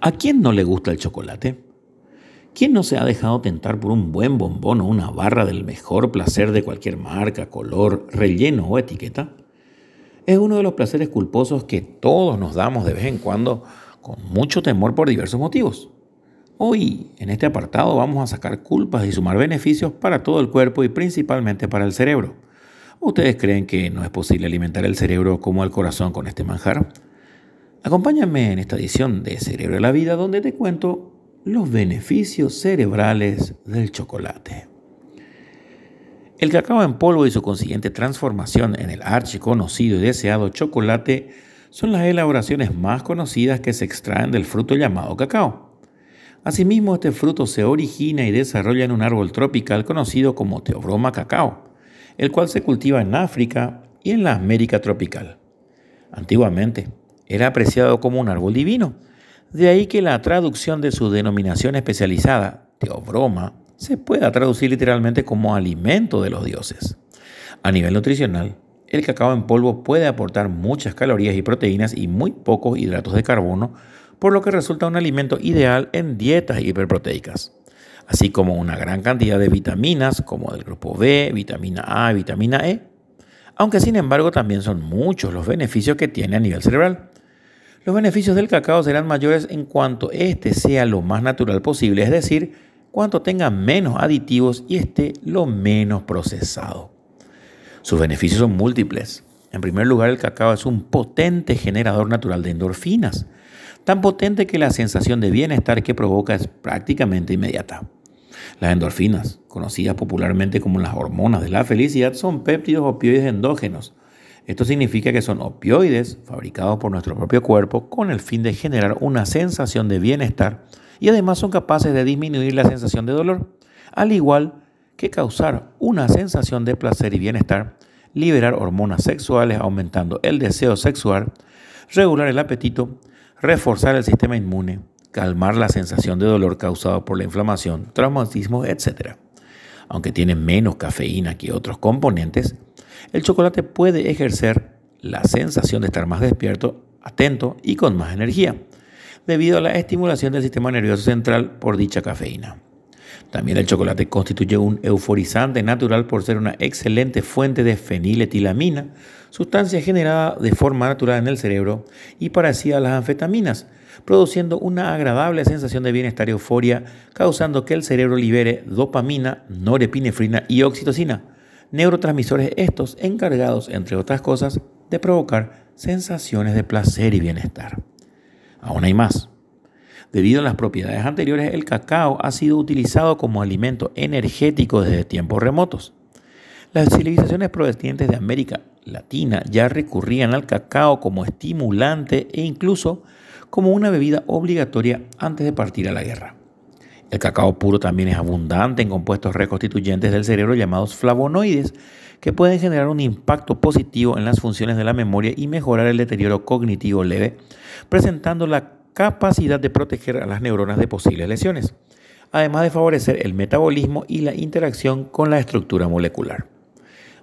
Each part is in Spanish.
¿A quién no le gusta el chocolate? ¿Quién no se ha dejado tentar por un buen bombón o una barra del mejor placer de cualquier marca, color, relleno o etiqueta? Es uno de los placeres culposos que todos nos damos de vez en cuando con mucho temor por diversos motivos. Hoy, en este apartado, vamos a sacar culpas y sumar beneficios para todo el cuerpo y principalmente para el cerebro. ¿Ustedes creen que no es posible alimentar el cerebro como el corazón con este manjar? Acompáñame en esta edición de Cerebro de la Vida donde te cuento los beneficios cerebrales del chocolate. El cacao en polvo y su consiguiente transformación en el archiconocido y deseado chocolate son las elaboraciones más conocidas que se extraen del fruto llamado cacao. Asimismo, este fruto se origina y desarrolla en un árbol tropical conocido como Teobroma cacao, el cual se cultiva en África y en la América tropical. Antiguamente, era apreciado como un árbol divino. De ahí que la traducción de su denominación especializada, teobroma, se pueda traducir literalmente como alimento de los dioses. A nivel nutricional, el cacao en polvo puede aportar muchas calorías y proteínas y muy pocos hidratos de carbono, por lo que resulta un alimento ideal en dietas hiperproteicas, así como una gran cantidad de vitaminas como del grupo B, vitamina A vitamina E, aunque sin embargo también son muchos los beneficios que tiene a nivel cerebral. Los beneficios del cacao serán mayores en cuanto éste sea lo más natural posible, es decir, cuanto tenga menos aditivos y esté lo menos procesado. Sus beneficios son múltiples. En primer lugar, el cacao es un potente generador natural de endorfinas, tan potente que la sensación de bienestar que provoca es prácticamente inmediata. Las endorfinas, conocidas popularmente como las hormonas de la felicidad, son péptidos opioides endógenos esto significa que son opioides fabricados por nuestro propio cuerpo con el fin de generar una sensación de bienestar y además son capaces de disminuir la sensación de dolor, al igual que causar una sensación de placer y bienestar, liberar hormonas sexuales aumentando el deseo sexual, regular el apetito, reforzar el sistema inmune, calmar la sensación de dolor causado por la inflamación, traumatismo, etc. Aunque tiene menos cafeína que otros componentes, el chocolate puede ejercer la sensación de estar más despierto, atento y con más energía, debido a la estimulación del sistema nervioso central por dicha cafeína. También el chocolate constituye un euforizante natural por ser una excelente fuente de feniletilamina, sustancia generada de forma natural en el cerebro y parecida a las anfetaminas, produciendo una agradable sensación de bienestar y euforia, causando que el cerebro libere dopamina, norepinefrina y oxitocina, neurotransmisores estos encargados, entre otras cosas, de provocar sensaciones de placer y bienestar. Aún hay más. Debido a las propiedades anteriores, el cacao ha sido utilizado como alimento energético desde tiempos remotos. Las civilizaciones provenientes de América Latina ya recurrían al cacao como estimulante e incluso como una bebida obligatoria antes de partir a la guerra. El cacao puro también es abundante en compuestos reconstituyentes del cerebro llamados flavonoides, que pueden generar un impacto positivo en las funciones de la memoria y mejorar el deterioro cognitivo leve, presentando la capacidad de proteger a las neuronas de posibles lesiones, además de favorecer el metabolismo y la interacción con la estructura molecular.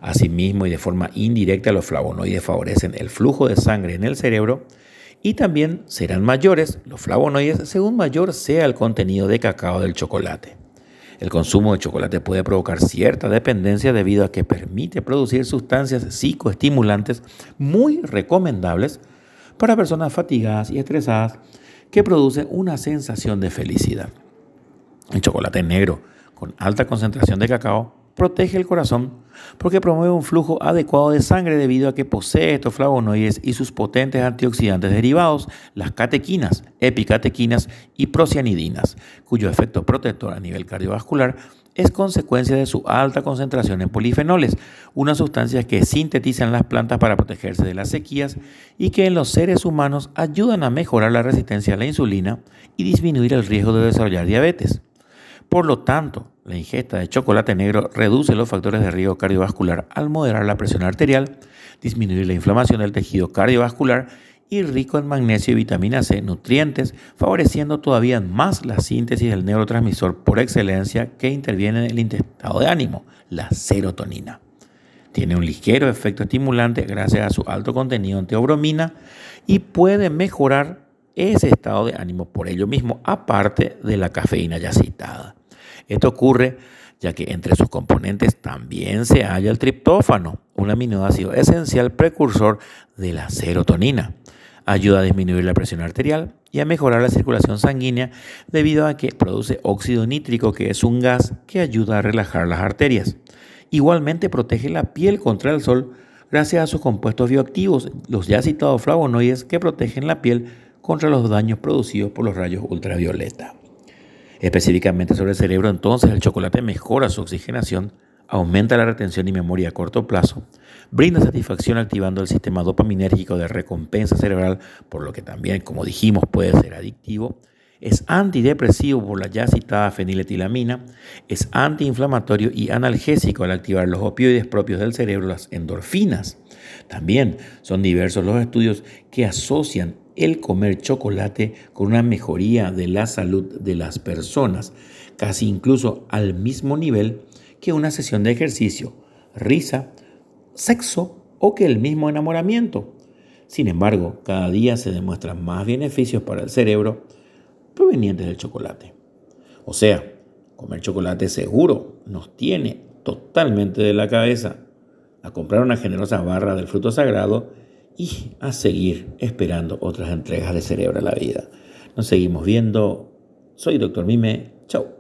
Asimismo y de forma indirecta, los flavonoides favorecen el flujo de sangre en el cerebro, y también serán mayores los flavonoides según mayor sea el contenido de cacao del chocolate. El consumo de chocolate puede provocar cierta dependencia debido a que permite producir sustancias psicoestimulantes muy recomendables para personas fatigadas y estresadas que producen una sensación de felicidad. El chocolate negro con alta concentración de cacao protege el corazón porque promueve un flujo adecuado de sangre debido a que posee estos flavonoides y sus potentes antioxidantes derivados, las catequinas, epicatequinas y procianidinas, cuyo efecto protector a nivel cardiovascular es consecuencia de su alta concentración en polifenoles, una sustancia que sintetizan las plantas para protegerse de las sequías y que en los seres humanos ayudan a mejorar la resistencia a la insulina y disminuir el riesgo de desarrollar diabetes. Por lo tanto, la ingesta de chocolate negro reduce los factores de riesgo cardiovascular al moderar la presión arterial, disminuir la inflamación del tejido cardiovascular y rico en magnesio y vitamina C, nutrientes, favoreciendo todavía más la síntesis del neurotransmisor por excelencia que interviene en el estado de ánimo, la serotonina. Tiene un ligero efecto estimulante gracias a su alto contenido en teobromina y puede mejorar ese estado de ánimo por ello mismo, aparte de la cafeína ya citada. Esto ocurre ya que entre sus componentes también se halla el triptófano, un aminoácido esencial precursor de la serotonina. Ayuda a disminuir la presión arterial y a mejorar la circulación sanguínea debido a que produce óxido nítrico, que es un gas que ayuda a relajar las arterias. Igualmente protege la piel contra el sol gracias a sus compuestos bioactivos, los ya citados flavonoides que protegen la piel contra los daños producidos por los rayos ultravioleta. Específicamente sobre el cerebro, entonces el chocolate mejora su oxigenación, aumenta la retención y memoria a corto plazo, brinda satisfacción activando el sistema dopaminérgico de recompensa cerebral, por lo que también, como dijimos, puede ser adictivo, es antidepresivo por la ya citada feniletilamina, es antiinflamatorio y analgésico al activar los opioides propios del cerebro, las endorfinas. También son diversos los estudios que asocian el comer chocolate con una mejoría de la salud de las personas, casi incluso al mismo nivel que una sesión de ejercicio, risa, sexo o que el mismo enamoramiento. Sin embargo, cada día se demuestran más beneficios para el cerebro provenientes del chocolate. O sea, comer chocolate seguro nos tiene totalmente de la cabeza a comprar una generosa barra del fruto sagrado y a seguir esperando otras entregas de cerebro a la vida. Nos seguimos viendo. Soy Doctor Mime. Chao.